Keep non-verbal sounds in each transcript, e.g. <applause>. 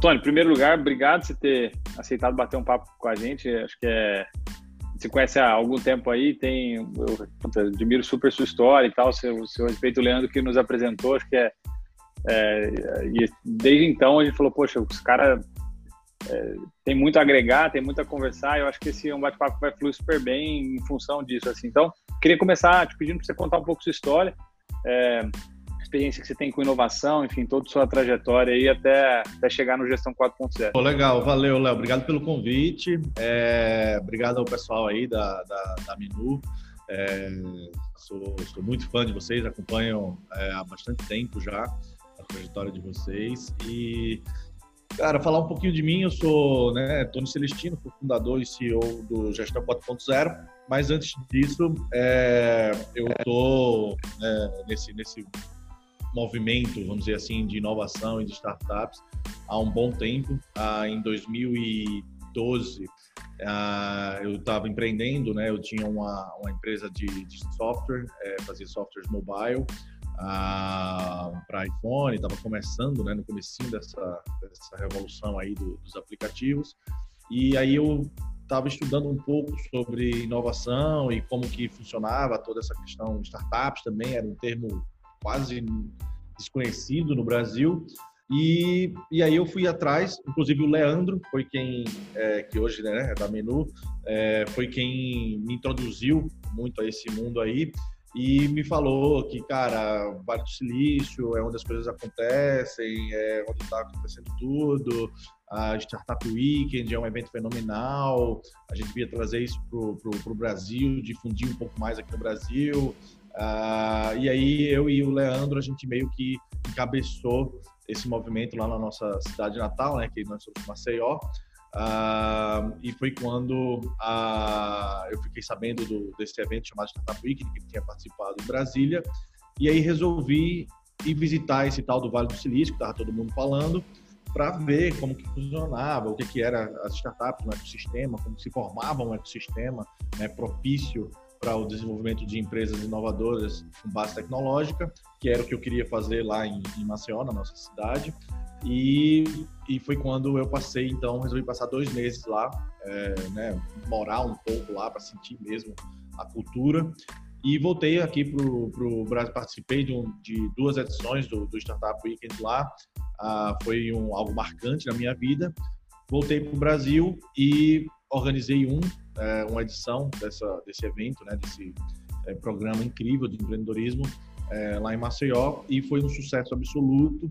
Tony, em primeiro lugar, obrigado por ter aceitado bater um papo com a gente. Acho que é. Você conhece há algum tempo aí, tem. Eu admiro super sua história e tal, seu, seu respeito, o Leandro, que nos apresentou. Acho que é. é e desde então a gente falou, poxa, os caras é, tem muito a agregar, tem muito a conversar. Eu acho que esse é um bate-papo vai fluir super bem em função disso. Assim. Então, queria começar te pedindo para você contar um pouco sua história, é, experiência que você tem com inovação, enfim, toda a sua trajetória aí até, até chegar no Gestão 4.0. legal, valeu, Léo. Obrigado pelo convite. É, obrigado ao pessoal aí da, da, da Minu. É, sou, sou, muito fã de vocês, acompanho é, há bastante tempo já a trajetória de vocês e Cara, falar um pouquinho de mim, eu sou né, Tony Celestino, fundador e CEO do Gestão 4.0, mas antes disso, é, eu estou é, nesse, nesse movimento, vamos dizer assim, de inovação e de startups há um bom tempo. Ah, em 2012, ah, eu estava empreendendo, né? Eu tinha uma, uma empresa de, de software, é, fazia softwares mobile, para iPhone, estava começando, né, no comecinho dessa, dessa revolução aí do, dos aplicativos. E aí eu estava estudando um pouco sobre inovação e como que funcionava toda essa questão startups também, era um termo quase desconhecido no Brasil. E, e aí eu fui atrás, inclusive o Leandro foi quem, é, que hoje né, é da Menu, é, foi quem me introduziu muito a esse mundo aí e me falou que, cara, o Vale do Silício é onde as coisas acontecem, é onde está acontecendo tudo, a Startup Weekend é um evento fenomenal, a gente devia trazer isso para o Brasil, difundir um pouco mais aqui no Brasil. Uh, e aí eu e o Leandro, a gente meio que encabeçou esse movimento lá na nossa cidade natal, né, que nós somos Maceió, Uh, e foi quando uh, eu fiquei sabendo do, desse evento chamado Startup Week, que tinha participado em Brasília, e aí resolvi ir visitar esse tal do Vale do Silício, que estava todo mundo falando, para ver como que funcionava, o que, que era as startups no ecossistema, como se formava um ecossistema né, propício para o desenvolvimento de empresas inovadoras com base tecnológica, que era o que eu queria fazer lá em, em Maceió, na nossa cidade. E, e foi quando eu passei, então, resolvi passar dois meses lá, é, né, morar um pouco lá para sentir mesmo a cultura. E voltei aqui para o Brasil, participei de, um, de, duas edições do, do Startup Weekend lá, ah, foi um, algo marcante na minha vida. Voltei para o Brasil e organizei um, é, uma edição dessa, desse evento, né, desse é, programa incrível de empreendedorismo é, lá em Maceió e foi um sucesso absoluto.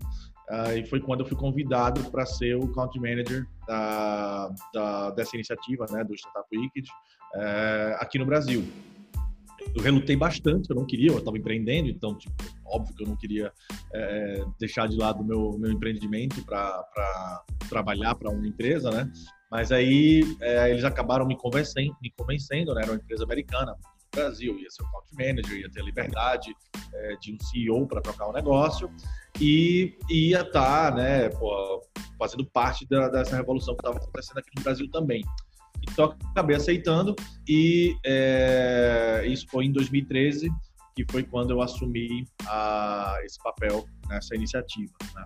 Uh, e foi quando eu fui convidado para ser o country manager da, da, dessa iniciativa, né, do Startup Wicked, uh, aqui no Brasil. Eu relutei bastante, eu não queria, eu estava empreendendo, então, tipo, óbvio que eu não queria é, deixar de lado o meu, meu empreendimento para trabalhar para uma empresa, né? Mas aí é, eles acabaram me convencendo, me convencendo, né? Era uma empresa americana, no Brasil, ia ser o country manager, ia ter a liberdade é, de um CEO para trocar o um negócio e ia estar, tá, né, fazendo parte da, dessa revolução que estava acontecendo aqui no Brasil também. Então, acabei aceitando e é, isso foi em 2013, que foi quando eu assumi a, esse papel nessa iniciativa. Né?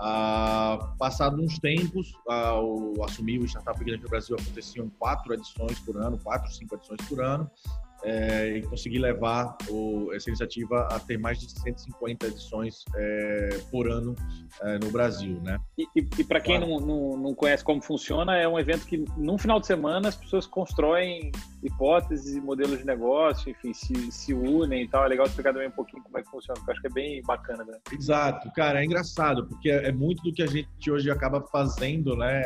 Ah, passado uns tempos, ah, o, assumi o Startup Grande no Brasil, aconteciam quatro edições por ano, quatro, cinco edições por ano, é, e conseguir levar o, essa iniciativa a ter mais de 150 edições é, por ano é, no Brasil, né? E, e, e para quem claro. não, não, não, conhece como funciona, é um evento que num final de semana as pessoas constroem hipóteses e modelos de negócio, enfim, se, se unem e tal. É legal explicar também um pouquinho como é que funciona, porque eu acho que é bem bacana, né? Exato, cara, é engraçado, porque é, é muito do que a gente hoje acaba fazendo, né,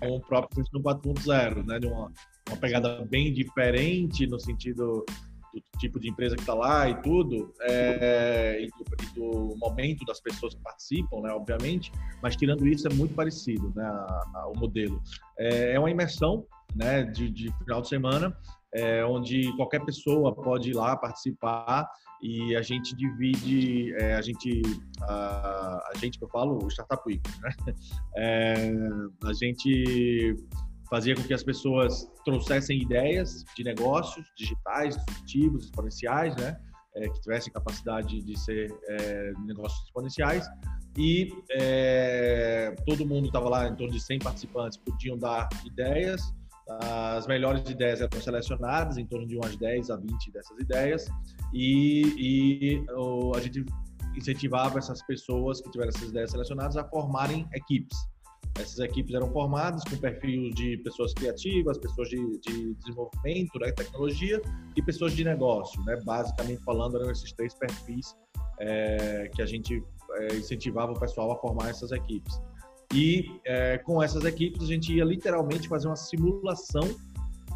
com o próprio System 4.0, né, de uma uma pegada bem diferente no sentido do tipo de empresa que está lá e tudo, é, e, do, e, do, momento das pessoas que participam, né, obviamente, mas tirando isso é muito parecido, né, a, a, o modelo. É, é, uma imersão, né, de, de final de semana, é, onde qualquer pessoa pode ir lá participar e a gente divide, é, a gente, a, a, gente que eu falo, o Startup Week, né, <laughs> é, a gente fazia com que as pessoas trouxessem ideias de negócios digitais, disruptivos, exponenciais, né? É, que tivessem capacidade de ser é, negócios exponenciais. e é, todo mundo estava lá, em torno de 100 participantes, podiam dar ideias. As melhores ideias eram selecionadas, em torno de umas 10 a 20 dessas ideias, e, e a gente incentivava essas pessoas que tiveram essas ideias selecionadas a formarem equipes. Essas equipes eram formadas com perfil de pessoas criativas, pessoas de, de desenvolvimento, né, tecnologia e pessoas de negócio. Né? Basicamente falando, eram esses três perfis é, que a gente é, incentivava o pessoal a formar essas equipes. E é, com essas equipes a gente ia literalmente fazer uma simulação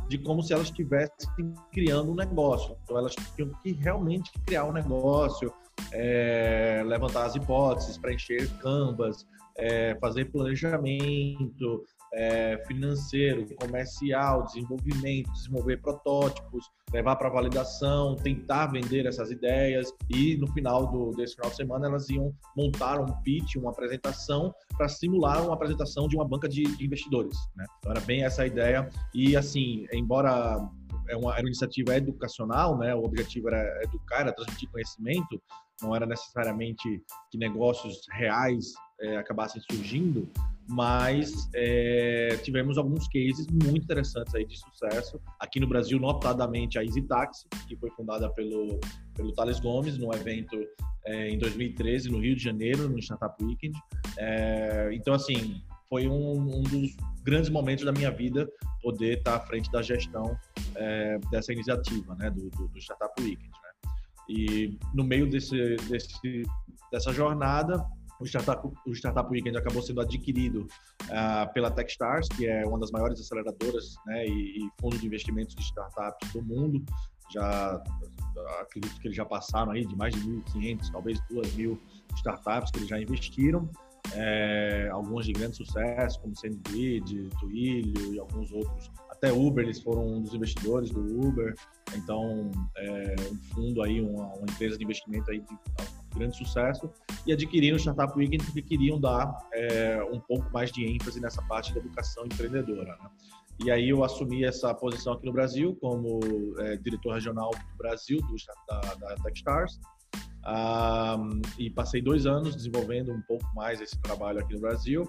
de como se elas estivessem criando um negócio. Então elas tinham que realmente criar um negócio, é, levantar as hipóteses, preencher canvas, é, fazer planejamento é, financeiro, comercial, desenvolvimento, desenvolver protótipos, levar para validação, tentar vender essas ideias e no final do, desse final de semana elas iam montar um pitch, uma apresentação para simular uma apresentação de uma banca de, de investidores. Né? Então era bem essa a ideia e assim, embora é uma, era uma iniciativa educacional, né? O objetivo era educar, era transmitir conhecimento, não era necessariamente que negócios reais é, acabassem surgindo, mas é, tivemos alguns cases muito interessantes aí de sucesso. Aqui no Brasil, notadamente, a Easy Taxi, que foi fundada pelo, pelo Thales Gomes no evento é, em 2013, no Rio de Janeiro, no Startup Weekend. É, então, assim, foi um, um, dos grandes momentos da minha vida poder estar à frente da gestão é, dessa iniciativa, né, do, do, do Startup Weekend. Né? E no meio desse, desse, dessa jornada, o Startup, o Startup Weekend acabou sendo adquirido uh, pela Techstars, que é uma das maiores aceleradoras né, e, e fundos de investimentos de startups do mundo. Já acredito que eles já passaram aí de mais de 1.500, talvez 2.000 startups que eles já investiram. É, algumas de grande sucesso, como SendGrid, Twilio e alguns outros. Até Uber, eles foram um dos investidores do Uber. Então, é, um fundo aí, uma, uma empresa de investimento aí de grande sucesso e adquiriram o Startup Weekend porque queriam dar é, um pouco mais de ênfase nessa parte da educação empreendedora. Né? E aí eu assumi essa posição aqui no Brasil como é, diretor regional do Brasil do, da, da Techstars e passei dois anos desenvolvendo um pouco mais esse trabalho aqui no Brasil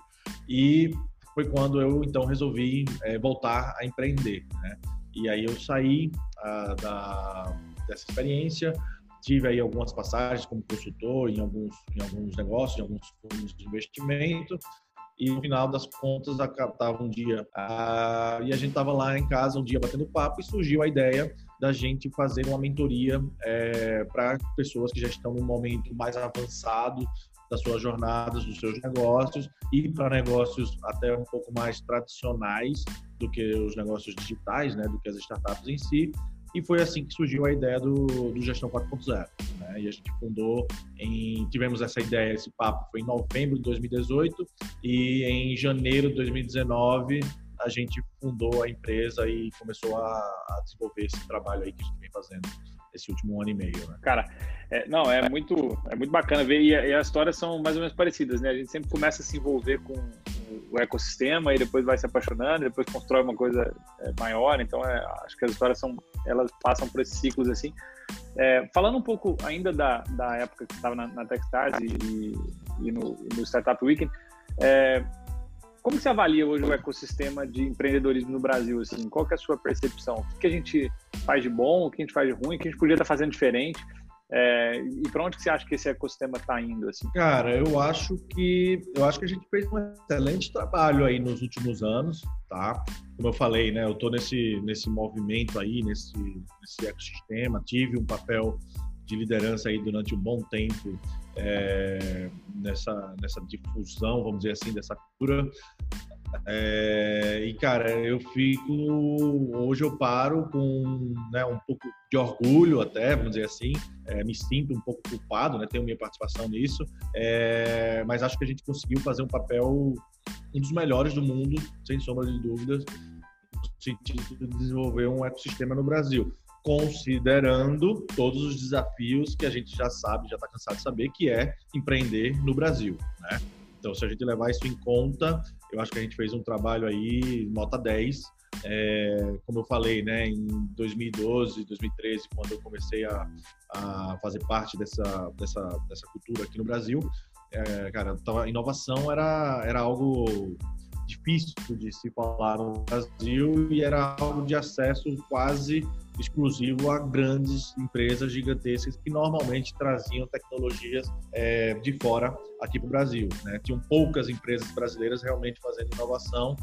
e foi quando eu então resolvi é, voltar a empreender. Né? E aí eu saí uh, da, dessa experiência, tive aí algumas passagens como consultor em alguns, em alguns negócios, em alguns fundos de investimento, e no final das contas estava um dia ah, e a gente estava lá em casa um dia batendo papo e surgiu a ideia da gente fazer uma mentoria é, para pessoas que já estão num momento mais avançado das suas jornadas, dos seus negócios e para negócios até um pouco mais tradicionais do que os negócios digitais, né, do que as startups em si, e foi assim que surgiu a ideia do, do Gestão 4.0. Né? E a gente fundou, em, tivemos essa ideia, esse papo foi em novembro de 2018 e em janeiro de 2019 a gente fundou a empresa e começou a, a desenvolver esse trabalho aí que a gente vem fazendo esse último ano e meio, né? Cara, é, não, é muito, é muito bacana ver e, e, as histórias são mais ou menos parecidas, né? A gente sempre começa a se envolver com o ecossistema e depois vai se apaixonando, depois constrói uma coisa é, maior. Então, é, acho que as histórias são, elas passam por esses ciclos assim. É, falando um pouco ainda da, da época que estava na, na Techstars e, e, no, no Startup Weekend, é, como você avalia hoje o ecossistema de empreendedorismo no Brasil? Assim? Qual é a sua percepção? O que a gente faz de bom, o que a gente faz de ruim, o que a gente podia estar fazendo diferente? É, e para onde você acha que esse ecossistema está indo? Assim? Cara, eu acho que eu acho que a gente fez um excelente trabalho aí nos últimos anos, tá? Como eu falei, né? Eu estou nesse nesse movimento aí, nesse nesse ecossistema, tive um papel de liderança aí durante um bom tempo é, nessa, nessa difusão, vamos dizer assim, dessa cultura. É, e cara, eu fico. Hoje eu paro com né, um pouco de orgulho, até, vamos dizer assim. É, me sinto um pouco culpado, né, tenho minha participação nisso. É, mas acho que a gente conseguiu fazer um papel, um dos melhores do mundo, sem sombra de dúvidas, no sentido de desenvolver um ecossistema no Brasil considerando todos os desafios que a gente já sabe, já está cansado de saber, que é empreender no Brasil, né? Então, se a gente levar isso em conta, eu acho que a gente fez um trabalho aí, nota 10. É, como eu falei, né, em 2012, 2013, quando eu comecei a, a fazer parte dessa, dessa, dessa cultura aqui no Brasil, é, cara, tava, inovação era, era algo difícil de se falar no Brasil e era algo de acesso quase exclusivo a grandes empresas gigantescas que normalmente traziam tecnologias é, de fora aqui para o Brasil. Né? Tinham poucas empresas brasileiras realmente fazendo inovação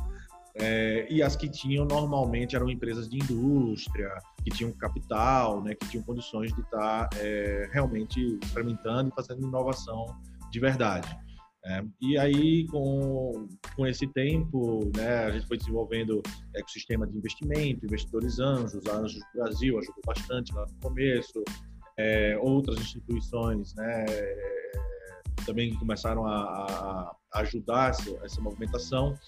é, e as que tinham normalmente eram empresas de indústria, que tinham capital, né, que tinham condições de estar é, realmente experimentando e fazendo inovação de verdade. É, e aí, com, com esse tempo, né, a gente foi desenvolvendo ecossistema de investimento, investidores anjos, a Anjos Brasil ajudou bastante lá no começo, é, outras instituições né, também começaram a, a ajudar essa, essa movimentação.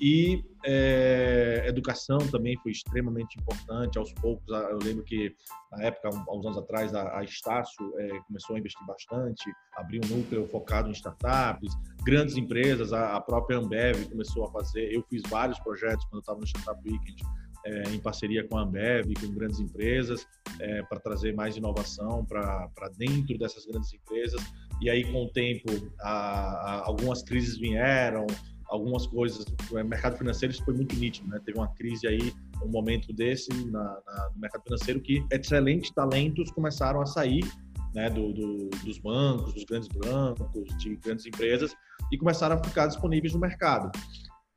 E é, educação também foi extremamente importante. Aos poucos, eu lembro que na época, uns anos atrás, a, a Estácio é, começou a investir bastante, abriu um núcleo focado em startups, grandes empresas, a, a, própria Ambev começou a fazer. Eu fiz vários projetos quando eu estava no Startup Weekend. É, em parceria com a Ambev, com grandes empresas, é, para trazer mais inovação para dentro dessas grandes empresas. E aí, com o tempo, a, algumas crises vieram, algumas coisas. O mercado financeiro isso foi muito nítido, né? Teve uma crise aí, um momento desse na, na, no mercado financeiro que excelentes talentos começaram a sair né, do, do, dos bancos, dos grandes bancos, de grandes empresas e começaram a ficar disponíveis no mercado.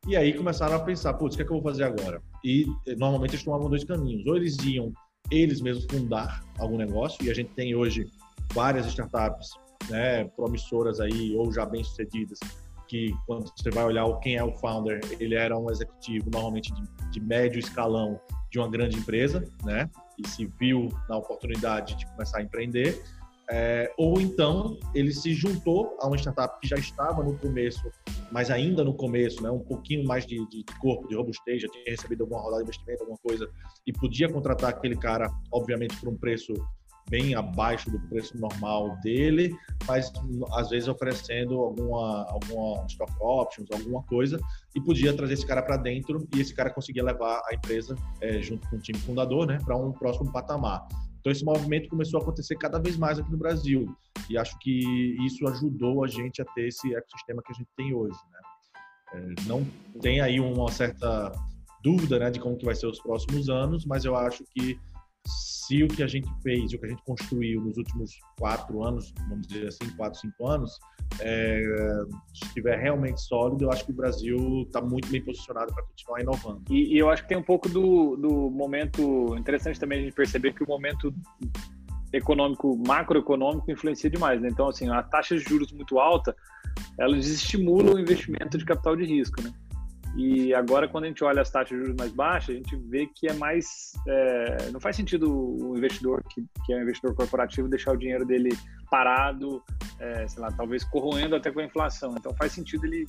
E aí começaram a pensar, putz, o que é que eu vou fazer agora? E eh, normalmente eles tomavam dois caminhos. Ou eles iam eles mesmos fundar algum negócio, e a gente tem hoje várias startups né, promissoras aí, ou já bem-sucedidas, que quando você vai olhar quem é o founder, ele era um executivo normalmente de, de médio escalão de uma grande empresa, né? E se viu na oportunidade de começar a empreender. É, ou então ele se juntou a uma startup que já estava no começo, mas ainda no começo, né, um pouquinho mais de, de, corpo, de robustez, já tinha recebido alguma rodada de investimento, alguma coisa, e podia contratar aquele cara, obviamente, por um preço bem abaixo do preço normal dele, mas às vezes oferecendo alguma, alguma stock options, alguma coisa, e podia trazer esse cara para dentro e esse cara conseguia levar a empresa é, junto com o time fundador, né, para um próximo patamar. Então esse movimento começou a acontecer cada vez mais aqui no Brasil e acho que isso ajudou a gente a ter esse ecossistema que a gente tem hoje, né? É, não tem aí uma certa dúvida, né, de como que vai ser os próximos anos, mas eu acho que se o que a gente fez, o que a gente construiu nos últimos quatro anos, vamos dizer assim, quatro, cinco anos, é, estiver realmente sólido, eu acho que o Brasil está muito bem posicionado para continuar inovando. E, e, eu acho que tem um pouco do, do momento interessante também a gente perceber que o momento econômico, macroeconômico influencia demais, né? Então, assim, a taxa de juros muito alta, ela desestimula o investimento de capital de risco, né? E agora, quando a gente olha as taxas de juros mais baixas, a gente vê que é mais. É, não faz sentido o investidor, que, que é um investidor corporativo, deixar o dinheiro dele parado, é, sei lá, talvez corroendo até com a inflação. Então, faz sentido ele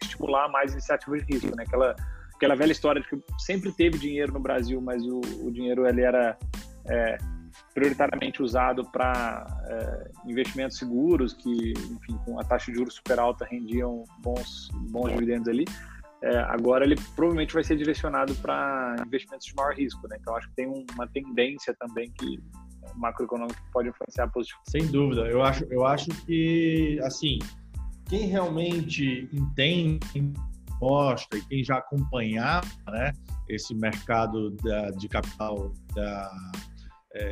estimular mais iniciativas de risco, né? Aquela, aquela velha história de que sempre teve dinheiro no Brasil, mas o, o dinheiro ele era. É, prioritariamente usado para é, investimentos seguros, que, enfim, com a taxa de juros super alta rendiam bons, bons dividendos ali é, agora ele provavelmente vai ser direcionado para investimentos de maior risco, né? Então acho que tem uma tendência também que macroeconômica pode influenciar positivo. Sem dúvida, eu acho, eu acho que assim quem realmente entende mostra e quem já acompanhava né, esse mercado da, de capital da, é,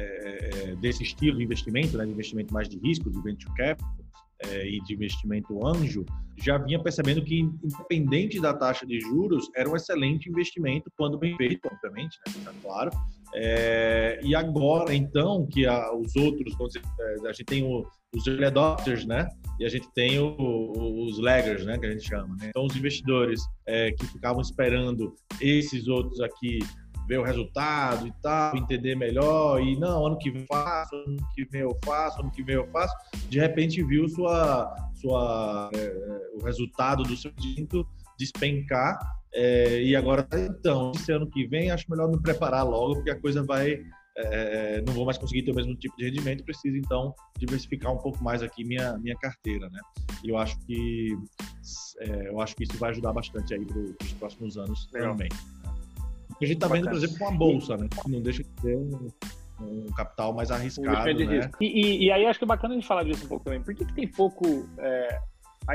é, desse estilo de investimento, né, de investimento mais de risco, de venture capital, é, e de investimento anjo, já vinha percebendo que, independente da taxa de juros, era um excelente investimento quando bem feito, obviamente, né? Tá claro. É, e agora, então, que a, os outros, é, a gente tem o, os early adopters, né? E a gente tem o, os laggers, né? Que a gente chama. Né? Então, os investidores é, que ficavam esperando esses outros aqui ver o resultado e tal, entender melhor e não, ano que vem eu faço, ano que vem eu faço, ano que vem eu faço, de repente viu sua, sua, é, o resultado do seu dinheiro despencar é, e agora, então, esse ano que vem acho melhor me preparar logo, porque a coisa vai, é, não vou mais conseguir ter o mesmo tipo de rendimento, preciso então diversificar um pouco mais aqui minha, minha carteira, né? E eu acho que é, eu acho que isso vai ajudar bastante aí para os próximos anos Legal. também. A gente está vendo, por exemplo, com a bolsa, né? Que não deixa de ser um, um capital mais arriscado, um né? E, e, e, aí acho que é bacana a gente falar disso um pouco também. Por que, que tem pouco é,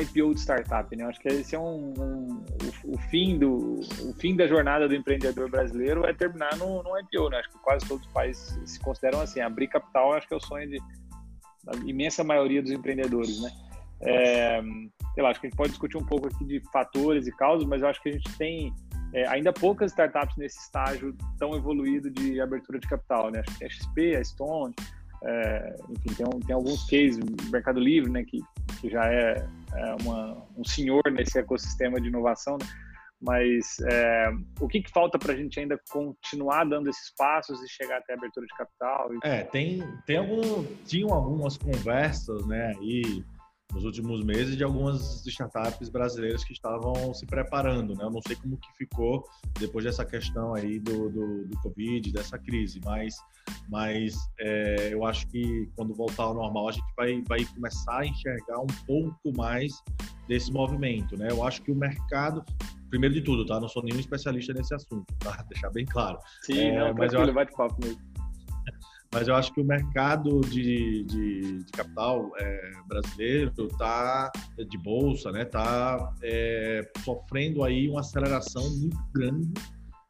IPO de startup, né? Acho que esse é um, um o, o, fim do o fim da jornada do empreendedor brasileiro é terminar no, no IPO, né? Acho que quase todos os países se consideram assim. Abrir capital, acho que é o sonho de, da imensa maioria dos empreendedores, né? É, sei lá, acho que a gente pode discutir um pouco aqui de fatores e causas, mas eu acho que a gente tem é, ainda poucas startups nesse estágio tão evoluído de abertura de capital, né? Acho que a XP, a Stone, é, enfim, tem, um, tem, alguns cases, Mercado Livre, né, que, que já é, é uma, um senhor nesse ecossistema de inovação, né? mas é, o que, que falta para a gente ainda continuar dando esses passos e chegar até a abertura de capital? É, tem, tem algum, tinham algumas conversas, né, aí nos últimos meses de algumas startups brasileiras que estavam se preparando, né? Eu não sei como que ficou depois dessa questão aí do, do, do Covid, dessa crise, mas, mas é, eu acho que quando voltar ao normal a gente vai, vai começar a enxergar um pouco mais desse movimento, né? Eu acho que o mercado, primeiro de tudo, tá? Não sou nenhum especialista nesse assunto, tá? <laughs> Deixar bem claro. Sim, é, não, mas eu acho... bate-papo mesmo mas eu acho que o mercado de, de, de capital é, brasileiro está de bolsa, né, está é, sofrendo aí uma aceleração muito grande,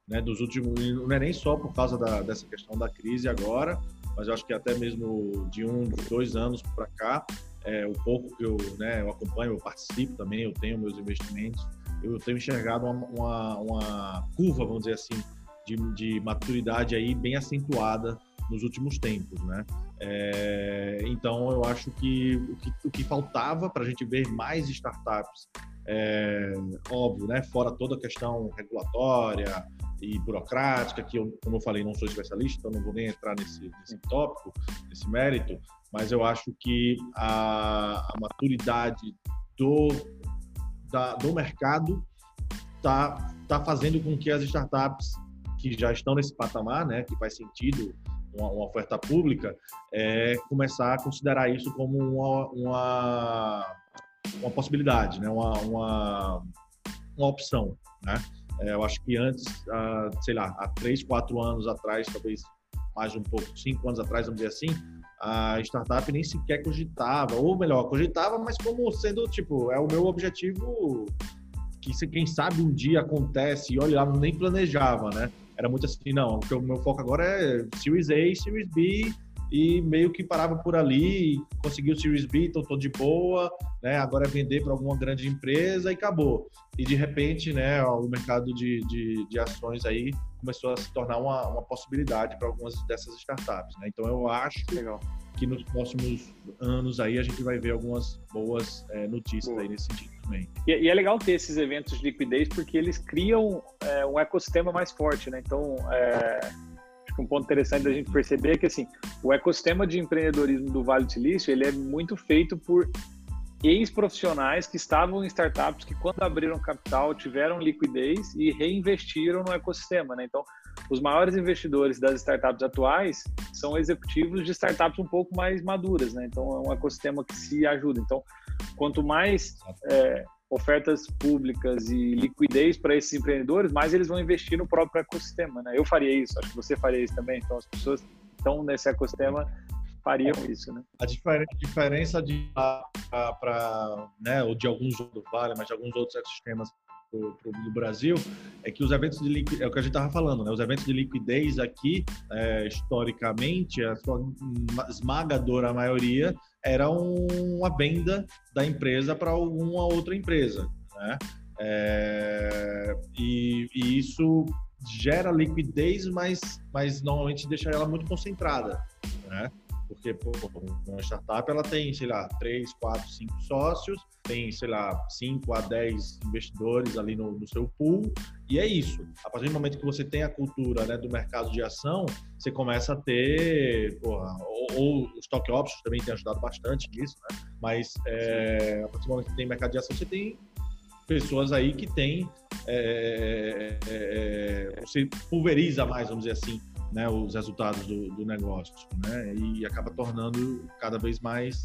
né, dos últimos, não é nem só por causa da, dessa questão da crise agora, mas eu acho que até mesmo de um, dois anos para cá, é, o pouco que eu, né, eu acompanho, eu participo também, eu tenho meus investimentos, eu tenho enxergado uma, uma, uma curva, vamos dizer assim, de, de maturidade aí bem acentuada nos últimos tempos, né? É, então, eu acho que o que, o que faltava para a gente ver mais startups, é, óbvio, né? Fora toda a questão regulatória e burocrática, que eu, como eu falei, não sou especialista, então não vou nem entrar nesse, nesse tópico, nesse mérito, mas eu acho que a, a maturidade do, da, do mercado está tá fazendo com que as startups que já estão nesse patamar, né, que faz sentido uma, uma oferta pública, é começar a considerar isso como uma, uma, uma possibilidade, né? uma, uma, uma opção. Né? É, eu acho que antes, sei lá, há três, quatro anos atrás, talvez mais um pouco, cinco anos atrás, vamos dizer assim, a startup nem sequer cogitava, ou melhor, cogitava, mas como sendo, tipo, é o meu objetivo que quem sabe um dia acontece, e olha lá, nem planejava, né? Era muito assim, não, o meu foco agora é Series A, Series B, e meio que parava por ali, conseguiu o Series B, então tô de boa, né? Agora é vender para alguma grande empresa e acabou. E de repente, né, o mercado de, de, de ações aí começou a se tornar uma, uma possibilidade para algumas dessas startups, né? Então eu acho Legal. que nos próximos anos aí a gente vai ver algumas boas é, notícias Boa. aí nesse sentido também. E, e, é legal ter esses eventos de liquidez porque eles criam é, um ecossistema mais forte, né? Então, é, acho que um ponto interessante da gente perceber é que assim, o ecossistema de empreendedorismo do Vale do Silício ele é muito feito por ex-profissionais que estavam em startups que quando abriram capital tiveram liquidez e reinvestiram no ecossistema, né? Então, os maiores investidores das startups atuais são executivos de startups um pouco mais maduras, né? Então, é um ecossistema que se ajuda. Então, quanto mais é, ofertas públicas e liquidez para esses empreendedores, mais eles vão investir no próprio ecossistema, né? Eu faria isso, acho que você faria isso também. Então, as pessoas estão nesse ecossistema fariam isso, né? A diferença de para, né, ou de alguns outros vale, mas de alguns outros ecossistemas do Brasil é que os eventos de liquidez, é o que a gente estava falando, né? Os eventos de liquidez aqui, é, historicamente, a sua esmagadora maioria era uma venda da empresa para alguma outra empresa, né? É, e, e, isso gera liquidez, mas, mas normalmente deixa ela muito concentrada, né? Porque pô, uma startup ela tem, sei lá, 3, 4, 5 sócios, tem, sei lá, 5 a 10 investidores ali no, no, seu pool, e é isso. A partir do momento que você tem a cultura né, do mercado de ação, você começa a ter, porra, ou, ou os stock options também tem ajudado bastante nisso, né? Mas é, a partir do momento que tem mercado de ação, você tem pessoas aí que tem é, é, é você pulveriza mais, vamos dizer assim, né, os resultados do, do negócio, né, e acaba tornando cada vez mais,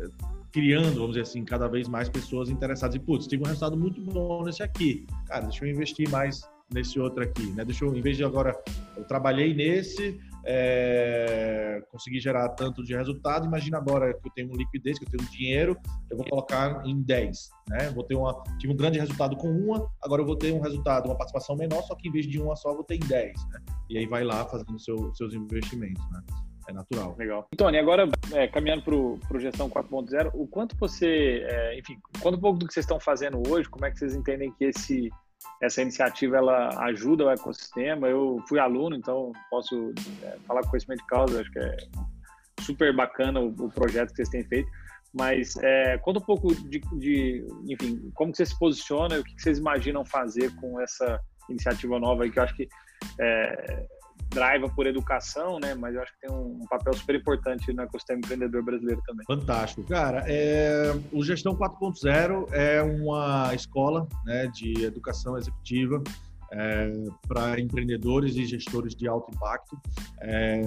eh, criando, vamos dizer assim, cada vez mais pessoas interessadas. Em, putz, tive um resultado muito bom nesse aqui, cara, deixa eu investir mais nesse outro aqui, né, deixa eu, em vez de agora, eu trabalhei nesse, é, conseguir gerar tanto de resultado. Imagina agora que eu tenho liquidez, que eu tenho dinheiro, eu vou colocar em 10. Né? Vou ter uma, tive um grande resultado com uma, agora eu vou ter um resultado, uma participação menor, só que em vez de uma só, eu vou ter em 10. Né? E aí vai lá fazendo seu, seus investimentos. Né? É natural. Legal. Tony, agora é, caminhando para o Gestão 4.0, o quanto você, é, enfim, um pouco do que vocês estão fazendo hoje, como é que vocês entendem que esse, essa iniciativa ela ajuda o ecossistema? Eu fui aluno, então posso é, falar com conhecimento de causa, acho que é super bacana o, o projeto que vocês têm feito. Mas é, conta um pouco de, de, enfim, como que você se posiciona e o que, que vocês imaginam fazer com essa iniciativa nova aí, que eu acho que é, drive por educação, né? Mas eu acho que tem um, papel super importante no ecossistema empreendedor brasileiro também. Fantástico. Cara, é, o Gestão 4.0 é uma escola né, de educação executiva é, para empreendedores e gestores de alto impacto. É,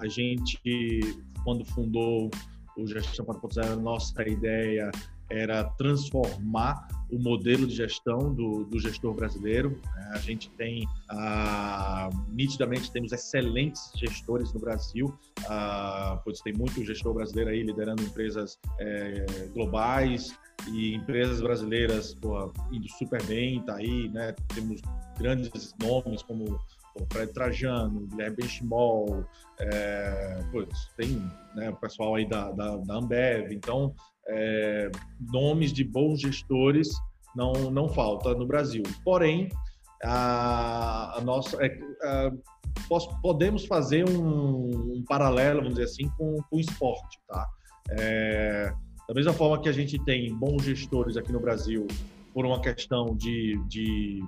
a gente, quando fundou o Gestão 4.0, nossa ideia era transformar o modelo de gestão do, do gestor brasileiro. Né? A gente tem, ah, nitidamente, temos excelentes gestores no Brasil, ah, pois tem muito gestor brasileiro aí liderando empresas é, globais e empresas brasileiras pô, indo super bem, tá aí, né? Temos grandes nomes como o Fred Trajano, Guilherme Benchimol, é, putz, tem né, o pessoal aí da, da, da Ambev, então é, nomes de bons gestores não, não falta no Brasil. Porém, a, a nossa, é, a, podemos fazer um, um, paralelo, vamos dizer assim, com, com o esporte. Tá? É, da mesma forma que a gente tem bons gestores aqui no Brasil por uma questão de, de,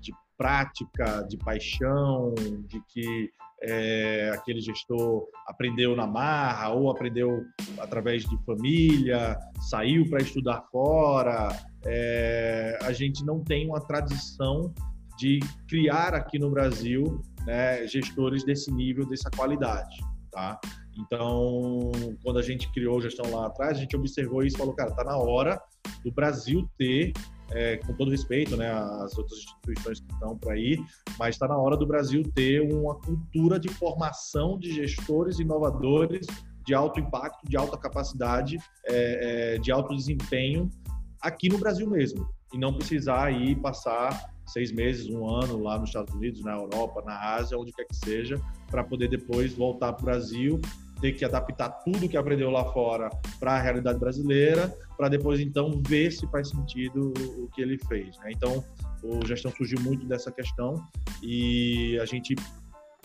de prática, de paixão, de que é, aquele gestor aprendeu na marra ou aprendeu através de família, saiu para estudar fora. É, a gente não tem uma tradição de criar aqui no Brasil né, gestores desse nível, dessa qualidade. Tá? Então, quando a gente criou gestão lá atrás, a gente observou isso e falou, cara, tá na hora do Brasil ter é, com todo respeito, né, às outras instituições que estão para aí, mas está na hora do Brasil ter uma cultura de formação de gestores inovadores de alto impacto, de alta capacidade, é, é, de alto desempenho aqui no Brasil mesmo. E não precisar aí passar seis meses, um ano lá nos Estados Unidos, na Europa, na Ásia, onde quer que seja, para poder depois voltar para o Brasil ter que adaptar tudo que aprendeu lá fora para a realidade brasileira, para depois então ver se faz sentido o que ele fez. Né? Então, o gestão surgiu muito dessa questão e a gente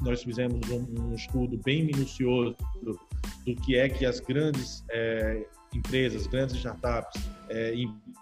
nós fizemos um, um estudo bem minucioso do, que é que as grandes é, empresas, grandes startups, é,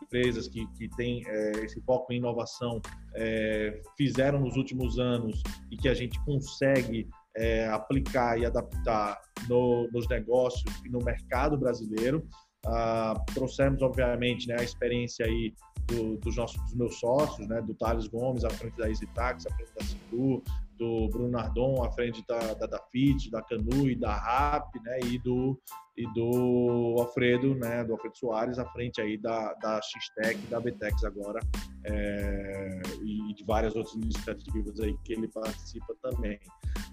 empresas que, que têm é, esse foco em inovação é, fizeram nos últimos anos e que a gente consegue é, aplicar e adaptar no, nos negócios e no mercado brasileiro. Ah, trouxemos, obviamente, né, a experiência aí do, dos nossos dos meus sócios, né, do Thales Gomes à frente da EasyTax, à frente da Situ, do Bruno Nardon à frente da, da, da FIT, da Canu e da RAP, né, e do, e do Alfredo, né, do Alfredo Soares à frente aí da, da X-Tech da BTEX agora, é, e de várias outras iniciativas aí que ele participa também.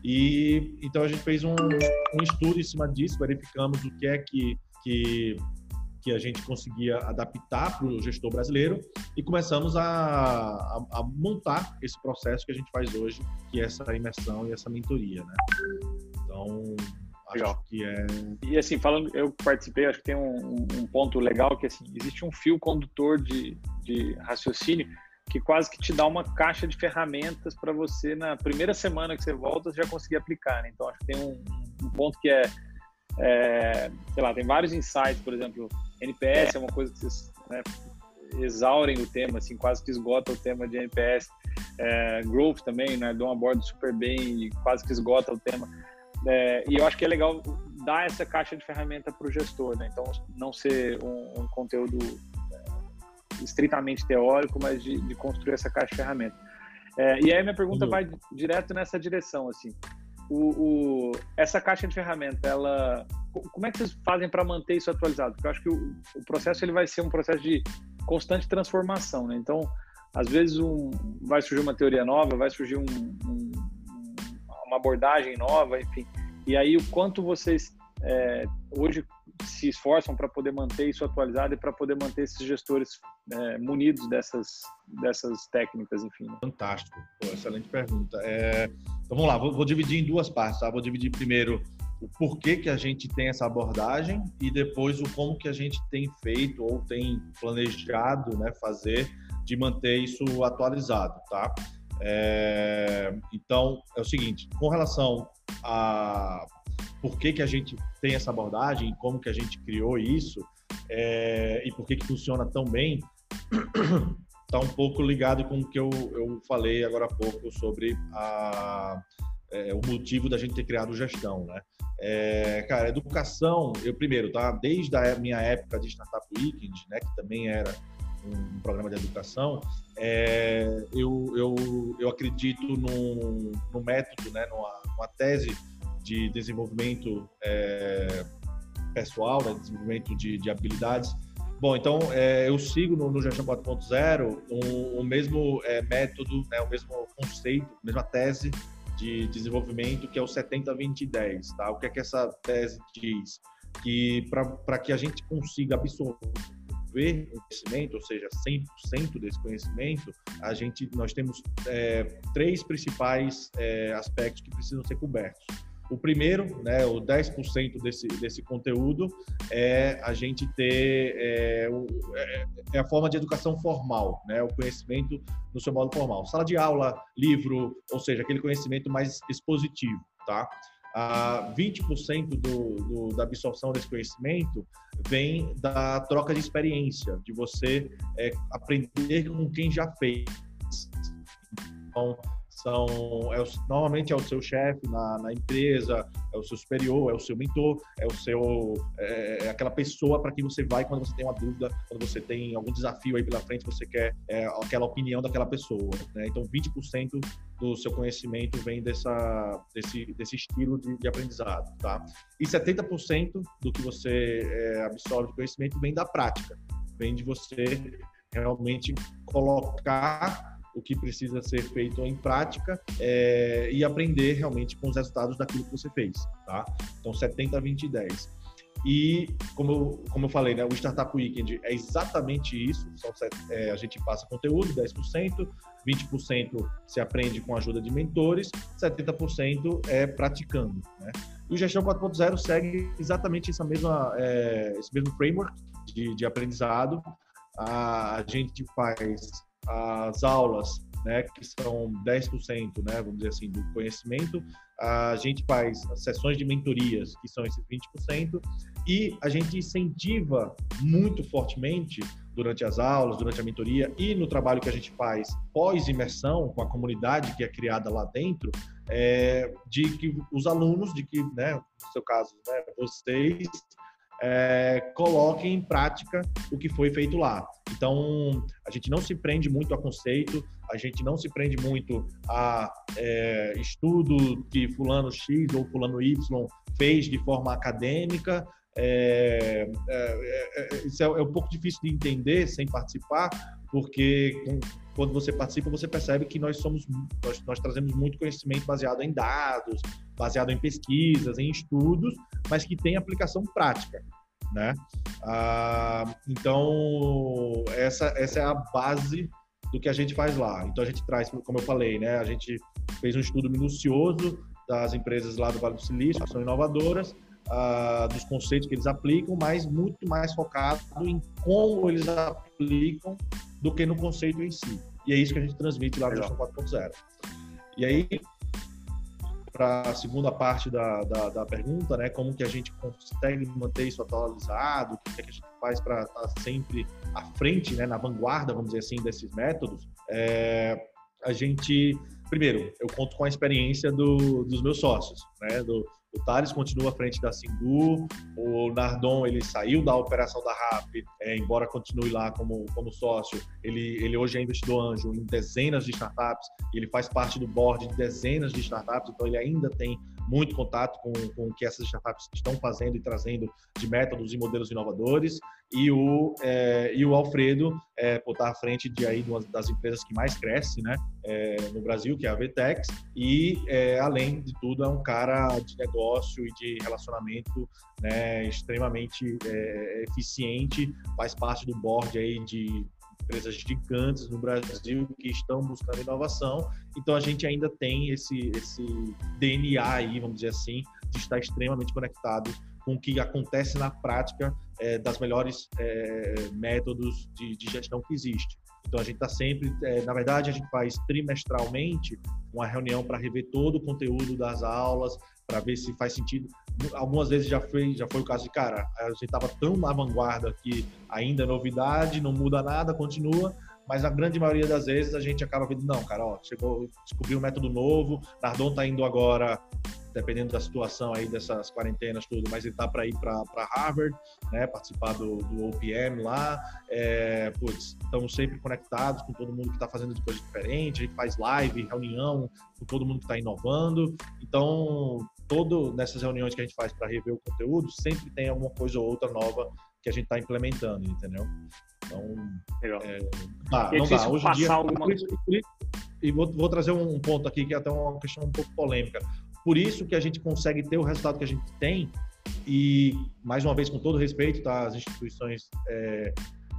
E então a gente fez um, um estudo em cima disso, verificamos o que é que, que que a gente conseguia adaptar para o gestor brasileiro e começamos a, a, a, montar esse processo que a gente faz hoje, que é essa imersão e essa mentoria, né? Então, legal. acho que é... E assim, falando, eu participei, acho que tem um, um ponto legal que, assim, existe um fio condutor de, de raciocínio que quase que te dá uma caixa de ferramentas para você, na primeira semana que você volta, já conseguir aplicar, né? Então, acho que tem um, um ponto que é, é, sei lá, tem vários insights, por exemplo, NPS é uma coisa que vocês né, exaurem o tema, assim, quase que esgota o tema de NPS. É, growth também, né, dão abordo super bem e quase que esgota o tema. É, e eu acho que é legal dar essa caixa de ferramenta para o gestor, né? Então, não ser um, um conteúdo é, estritamente teórico, mas de, de, construir essa caixa de ferramenta. É, e aí minha pergunta uhum. vai direto nessa direção, assim o, o, essa caixa de ferramenta, ela, como é que vocês fazem para manter isso atualizado? Porque eu acho que o, o, processo ele vai ser um processo de constante transformação, né? Então, às vezes um, vai surgir uma teoria nova, vai surgir um, um, uma abordagem nova, enfim. E aí, o quanto vocês é, hoje se esforçam para poder manter isso atualizado e para poder manter esses gestores é, munidos dessas, dessas técnicas, enfim. Né? Fantástico, Pô, excelente pergunta. É, então vamos lá, vou, vou, dividir em duas partes, tá? Vou dividir primeiro o porquê que a gente tem essa abordagem e depois o como que a gente tem feito ou tem planejado, né, fazer de manter isso atualizado, tá? É, então é o seguinte, com relação a por que, que a gente tem essa abordagem, como que a gente criou isso é, e por que, que funciona tão bem, está <clears throat> um pouco ligado com o que eu, eu falei agora há pouco sobre a, é, o motivo da gente ter criado gestão, né? É, cara, educação, eu primeiro, tá? Desde a minha época de Startup Weekend, né, que também era um, programa de educação, é, eu, eu, eu acredito num, num método, né, numa, numa tese de desenvolvimento é, pessoal, né, desenvolvimento de, de habilidades. Bom, então é, eu sigo no, no Gestão 4.0 o, o mesmo é, método, né, o mesmo conceito, a mesma tese de desenvolvimento que é o 70-20-10. Tá? O que é que essa tese diz? Que para que a gente consiga absorver o conhecimento, ou seja, 100% desse conhecimento, a gente, nós temos é, três principais é, aspectos que precisam ser cobertos. O primeiro, né, o 10% desse, desse conteúdo é a gente ter é, é, é, a forma de educação formal, né, o conhecimento no seu modo formal. Sala de aula, livro, ou seja, aquele conhecimento mais expositivo, tá? Ah, 20% do, do, da absorção desse conhecimento vem da troca de experiência, de você é, aprender com quem já fez. Então, são é normalmente é o seu chefe na, na, empresa, é o seu superior, é o seu mentor, é o seu é, é aquela pessoa para quem você vai quando você tem uma dúvida, quando você tem algum desafio aí pela frente, você quer é, aquela opinião daquela pessoa. Né? Então, 20% do seu conhecimento vem dessa, desse, desse estilo de, de aprendizado, tá? E 70% do que você é, absorve de conhecimento vem da prática, vem de você realmente colocar o que precisa ser feito em prática é, e aprender realmente com os resultados daquilo que você fez, tá? Então, 70, 20 e 10. E, como eu, como eu falei, né, o Startup Weekend é exatamente isso. É, a gente passa conteúdo, 10%, 20% se aprende com a ajuda de mentores, 70% é praticando. Né? E o Gestão 4.0 segue exatamente essa mesma, é, esse mesmo framework de, de aprendizado. A gente faz as aulas, né, que são 10%, né, vamos dizer assim, do conhecimento, a gente faz sessões de mentorias, que são esses 20%, e a gente incentiva muito fortemente durante as aulas, durante a mentoria e no trabalho que a gente faz pós-imersão com a comunidade que é criada lá dentro, é, de que os alunos, de que, né, no seu caso, né, vocês é, coloquem em prática o que foi feito lá. Então, a gente não se prende muito a conceito, a gente não se prende muito a é, estudo que fulano X ou fulano Y fez de forma acadêmica. É, é, é isso é, é, um pouco difícil de entender sem participar, porque quando você participa, você percebe que nós somos, nós, nós trazemos muito conhecimento baseado em dados, baseado em pesquisas, em estudos, mas que tem aplicação prática, né? Ah, então essa essa é a base do que a gente faz lá. Então a gente traz, como eu falei, né? A gente fez um estudo minucioso das empresas lá do Vale do Silício, que são inovadoras, ah, dos conceitos que eles aplicam, mas muito mais focado em como eles aplicam do que no conceito em si. E é isso que a gente transmite lá no Gestão 4.0. E aí, para a segunda parte da, da, da, pergunta, né, como que a gente consegue manter isso atualizado, o que, é que a gente faz para estar tá sempre à frente, né, na vanguarda, vamos dizer assim, desses métodos, é, a gente, primeiro, eu conto com a experiência do, dos meus sócios, né, do, o Thales continua à frente da Singu, o Nardon ele saiu da operação da RAP, é, embora continue lá como, como sócio, ele, ele hoje é investidor anjo em dezenas de startups, ele faz parte do board de dezenas de startups, então ele ainda tem muito contato com, com o que essas startups estão fazendo e trazendo de métodos e modelos inovadores. E o, é, e o Alfredo é, estar à frente de aí uma das empresas que mais cresce né, é, no Brasil, que é a Vtex. E, é, além de tudo, é um cara de negócio e de relacionamento né, extremamente é, eficiente, faz parte do board aí de empresas gigantes no Brasil que estão buscando inovação. Então a gente ainda tem esse, esse DNA aí, vamos dizer assim, de estar extremamente conectado com o que acontece na prática é, das melhores é, métodos de, de, gestão que existe. Então a gente está sempre, é, na verdade, a gente faz trimestralmente uma reunião para rever todo o conteúdo das aulas, para ver se faz sentido. Algumas vezes já foi, já foi o caso de, cara, a gente estava tão na vanguarda que ainda é novidade, não muda nada, continua, mas a grande maioria das vezes a gente acaba vendo, não, cara, ó, chegou, descobriu um método novo, Nardon está indo agora dependendo da situação aí dessas quarentenas tudo, mas ele tá para ir para Harvard, né, participar do, do OPM lá, é, putz, estamos sempre conectados com todo mundo que está fazendo coisas diferentes, a gente faz live, reunião com todo mundo que está inovando, então todo nessas reuniões que a gente faz para rever o conteúdo, sempre tem alguma coisa ou outra nova que a gente está implementando, entendeu? Então, Legal. É, dá, não dá. Hoje em dia, alguma... e vou, vou trazer um ponto aqui que é até uma questão um pouco polêmica. Por isso que a gente consegue ter o resultado que a gente tem e, mais uma vez, com todo respeito tá, às instituições é,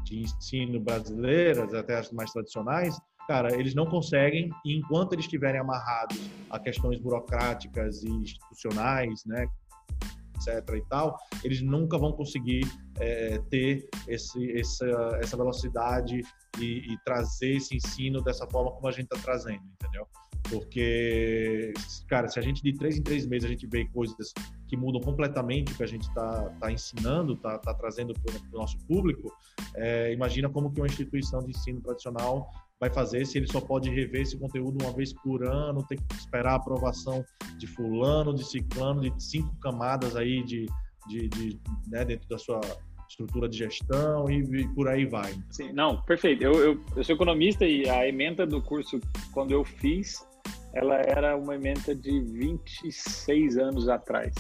de ensino brasileiras, até as mais tradicionais, cara, eles não conseguem, e enquanto eles estiverem amarrados a questões burocráticas e institucionais, né, etc e tal, eles nunca vão conseguir é, ter esse, essa, essa velocidade e, e, trazer esse ensino dessa forma como a gente está trazendo, entendeu? Porque, cara, se a gente de três em três meses a gente vê coisas que mudam completamente o que a gente está tá ensinando, está tá trazendo para o nosso público, é, imagina como que uma instituição de ensino tradicional vai fazer se ele só pode rever esse conteúdo uma vez por ano, tem que esperar a aprovação de fulano, de ciclano, de cinco camadas aí de, de, de né, dentro da sua estrutura de gestão e, e, por aí vai. Sim, não, perfeito. Eu, eu, eu, sou economista e a emenda do curso, quando eu fiz, ela era uma emenda de 26 anos atrás.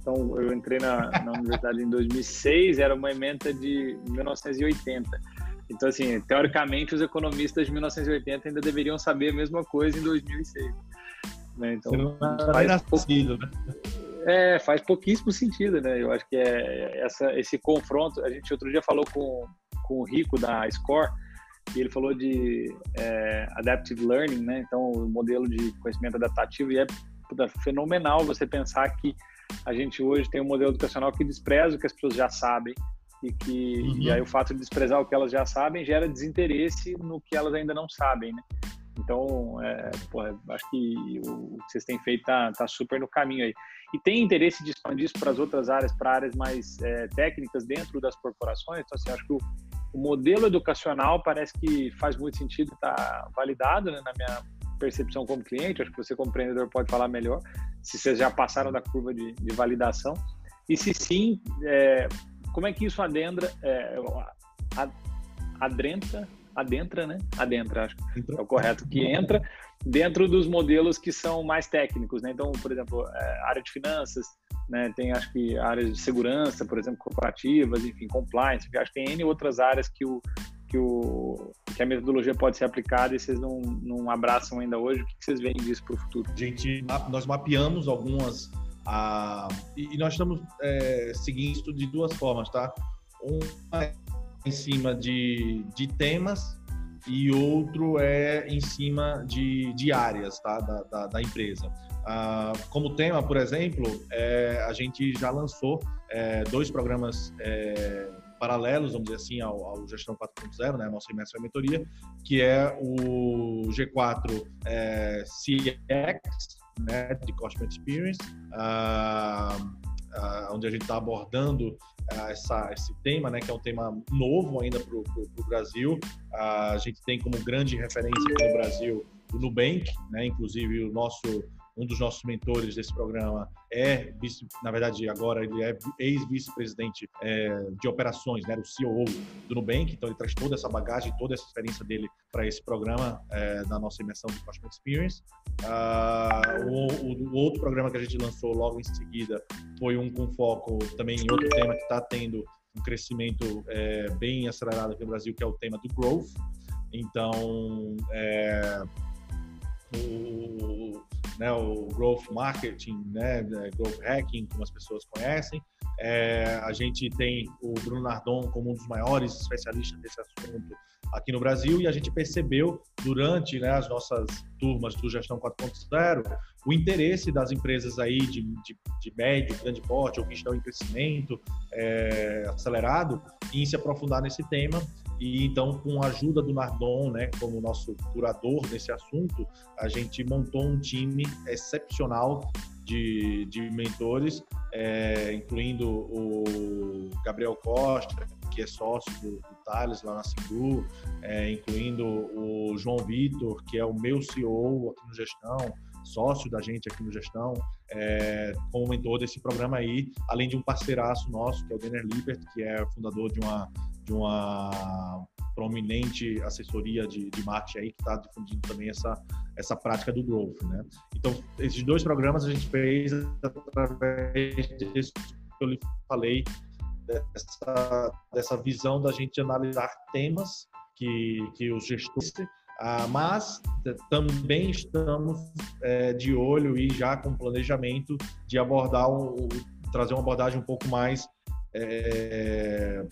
Então, eu entrei na, na universidade em 2006, era uma emenda de 1980. Então, assim, teoricamente, os economistas de 1980 ainda deveriam saber a mesma coisa em 2006. Né? Então, faz, nascido, né? é, faz pouquíssimo sentido, né? Eu acho que é essa, esse confronto. A gente outro dia falou com, com o Rico da Score e ele falou de é, adaptive learning, né? Então, o modelo de conhecimento adaptativo e é puta, fenomenal você pensar que a gente hoje tem um modelo educacional que despreza o que as pessoas já sabem e que uhum. e aí o fato de desprezar o que elas já sabem gera desinteresse no que elas ainda não sabem, né? Então, é, porra, acho que o que vocês têm feito tá, tá super no caminho aí. E tem interesse de expandir isso para as outras áreas, para áreas mais é, técnicas dentro das corporações. Então, assim, acho que o, o, modelo educacional parece que faz muito sentido, está validado né, na minha percepção como cliente. Acho que você, como empreendedor, pode falar melhor se vocês já passaram da curva de, de validação. E se sim, é, como é que isso adentra, é, adentra, adentra, né? Adentra, acho que é o correto, que entra dentro dos modelos que são mais técnicos, né? Então, por exemplo, é, área de finanças, né? Tem, acho que, áreas de segurança, por exemplo, corporativas, enfim, compliance, acho que tem N outras áreas que o que, o, que a metodologia pode ser aplicada e vocês não, não abraçam ainda hoje? O que vocês veem disso para o futuro? Gente, nós mapeamos algumas e, nós estamos é, seguindo isso de duas formas, tá? Uma é em cima de, de temas e outro é em cima de, de áreas tá? da, da, da empresa. Ah, como tema, por exemplo, é, a gente já lançou é, dois programas é, paralelos, vamos dizer assim, ao, ao Gestão 4.0, né, nossa imersa mentoria, que é o G4 é, CX, né, de Customer Experience, onde a gente está abordando uh, essa, esse tema, né, que é um tema novo ainda para o Brasil. a gente tem como grande referência no Brasil o Nubank, né, inclusive o nosso um dos nossos mentores desse programa é, vice, na verdade, agora ele é ex-vice-presidente é, de operações, né, o COO do Nubank, então ele traz toda essa bagagem, toda essa experiência dele para esse programa é, na nossa imersão de Customer Experience. Uh, o, o, outro programa que a gente lançou logo em seguida foi um com foco também em outro tema que está tendo um crescimento é, bem acelerado aqui no Brasil, que é o tema do growth. Então, é, o, né, o growth marketing, né, growth hacking, como as pessoas conhecem. É, a gente tem o Bruno Nardon como um dos maiores especialistas desse assunto aqui no Brasil e a gente percebeu durante né, as nossas turmas do Gestão 4.0 o interesse das empresas aí de, de, de, médio, grande porte ou que estão em crescimento é, acelerado em se aprofundar nesse tema e então, com a ajuda do Nardon, né, como nosso curador desse assunto, a gente montou um time excepcional de, de mentores, é, incluindo o Gabriel Costa, que é sócio do, do Thales lá na Singu, é, incluindo o João Vitor, que é o meu CEO aqui no Gestão, sócio da gente aqui no Gestão, é, como mentor desse programa aí, além de um parceiraço nosso, que é o Denner Liebert, que é fundador de uma de uma prominente assessoria de, de marketing aí que está difundindo também essa, essa prática do growth, né? Então, esses dois programas a gente fez através disso que eu lhe falei, dessa, dessa visão da gente analisar temas que, que os gestores ah, mas também estamos é, de olho e já com planejamento de abordar o, trazer uma abordagem um pouco mais é,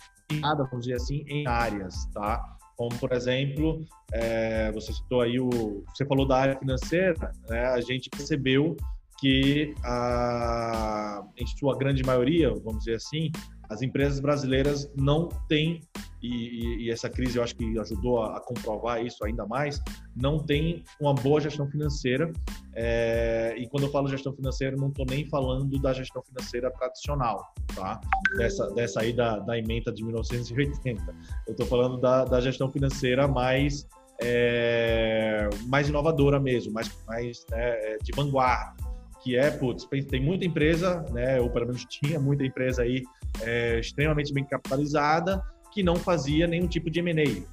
vamos dizer assim, em áreas, tá? Como, por exemplo, é, você citou aí o... Você falou da área financeira, né? A gente percebeu que, a, em sua grande maioria, vamos dizer assim, as empresas brasileiras não têm, e, e, essa crise eu acho que ajudou a, a, comprovar isso ainda mais, não tem uma boa gestão financeira. É, e quando eu falo gestão financeira, não estou nem falando da gestão financeira tradicional, tá? Dessa, dessa aí da, da emenda de 1980. Eu estou falando da, da gestão financeira mais é, mais inovadora mesmo, mais, mais né, de vanguarda que é, putz, tem muita empresa, né, ou pelo menos tinha muita empresa aí é, extremamente bem capitalizada que não fazia nenhum tipo de M&A.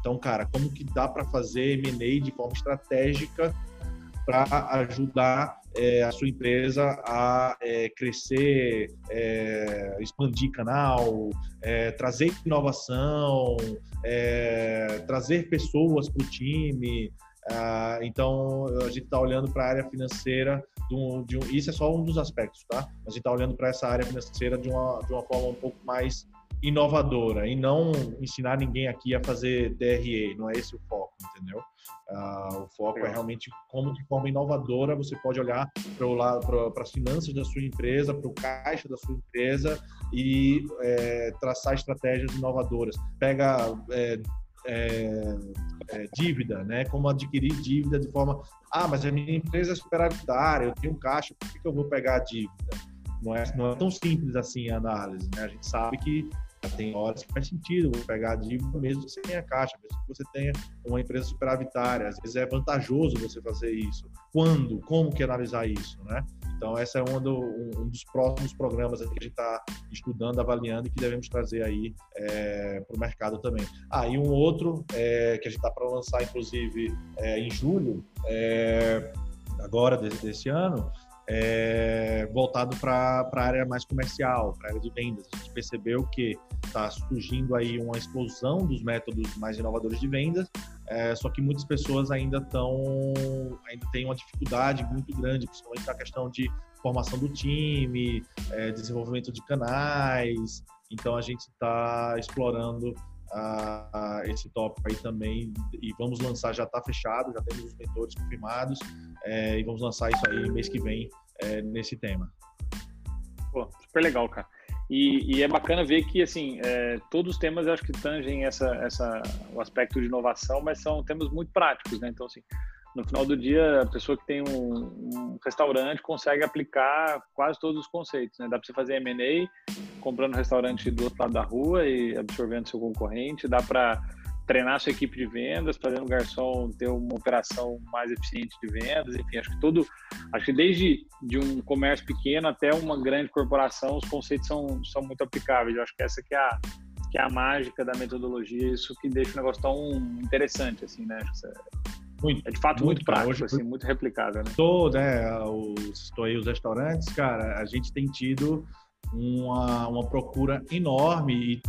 Então, cara, como que dá para fazer M&A de forma estratégica para ajudar é, a sua empresa a é, crescer, é, expandir canal, é, trazer inovação, é, trazer pessoas para o time, ah, então, a gente está olhando para a área financeira, de um, de um, isso é só um dos aspectos, tá? A gente está olhando para essa área financeira de uma, de uma forma um pouco mais inovadora e não ensinar ninguém aqui a fazer DRE, não é esse o foco, entendeu? Uh, o foco é realmente como de forma inovadora você pode olhar para as finanças da sua empresa, para o caixa da sua empresa e é, traçar estratégias inovadoras. Pega é, é, é, dívida, né? Como adquirir dívida de forma, ah, mas a minha empresa é superavitária, eu tenho caixa, por que, que eu vou pegar a dívida? Não é, não é tão simples assim a análise, né? A gente sabe que tem horas que faz sentido vou pegar a dívida mesmo que você tenha caixa, mesmo que você tenha uma empresa superavitária. Às vezes é vantajoso você fazer isso. Quando? Como que analisar isso, né? Então, esse é um, do, um dos próximos programas que a gente está estudando, avaliando e que devemos trazer aí é, para o mercado também. Ah, e um outro é, que a gente está para lançar, inclusive, é, em julho, é, agora desse, desse ano, é, voltado para a área mais comercial, para a área de vendas. A gente percebeu que está surgindo aí uma explosão dos métodos mais inovadores de vendas, é, só que muitas pessoas ainda estão, ainda têm uma dificuldade muito grande, principalmente na questão de formação do time, é, desenvolvimento de canais. Então a gente está explorando a, esse tópico aí também e vamos lançar, já está fechado, já temos os mentores confirmados é, e vamos lançar isso aí mês que vem é, nesse tema. Pô, super legal, cara. E, e, é bacana ver que, assim, é, todos os temas eu acho que tangem essa, essa, o aspecto de inovação, mas são temas muito práticos, né? Então, assim, no final do dia, a pessoa que tem um, um restaurante consegue aplicar quase todos os conceitos, né? Dá para você fazer M&A comprando um restaurante do outro lado da rua e absorvendo seu concorrente, dá para treinar sua equipe de vendas, fazendo o garçom ter uma operação mais eficiente de vendas, enfim, acho que todo, acho que desde de um comércio pequeno até uma grande corporação, os conceitos são, são muito aplicáveis. Eu acho que essa que é a que é a mágica da metodologia, isso que deixa o negócio tão interessante, assim, né? Muito, é de fato muito, muito prático, hoje, assim, muito replicável, né? Estou, né, estou aí os restaurantes, cara, a gente tem tido uma, uma procura enorme e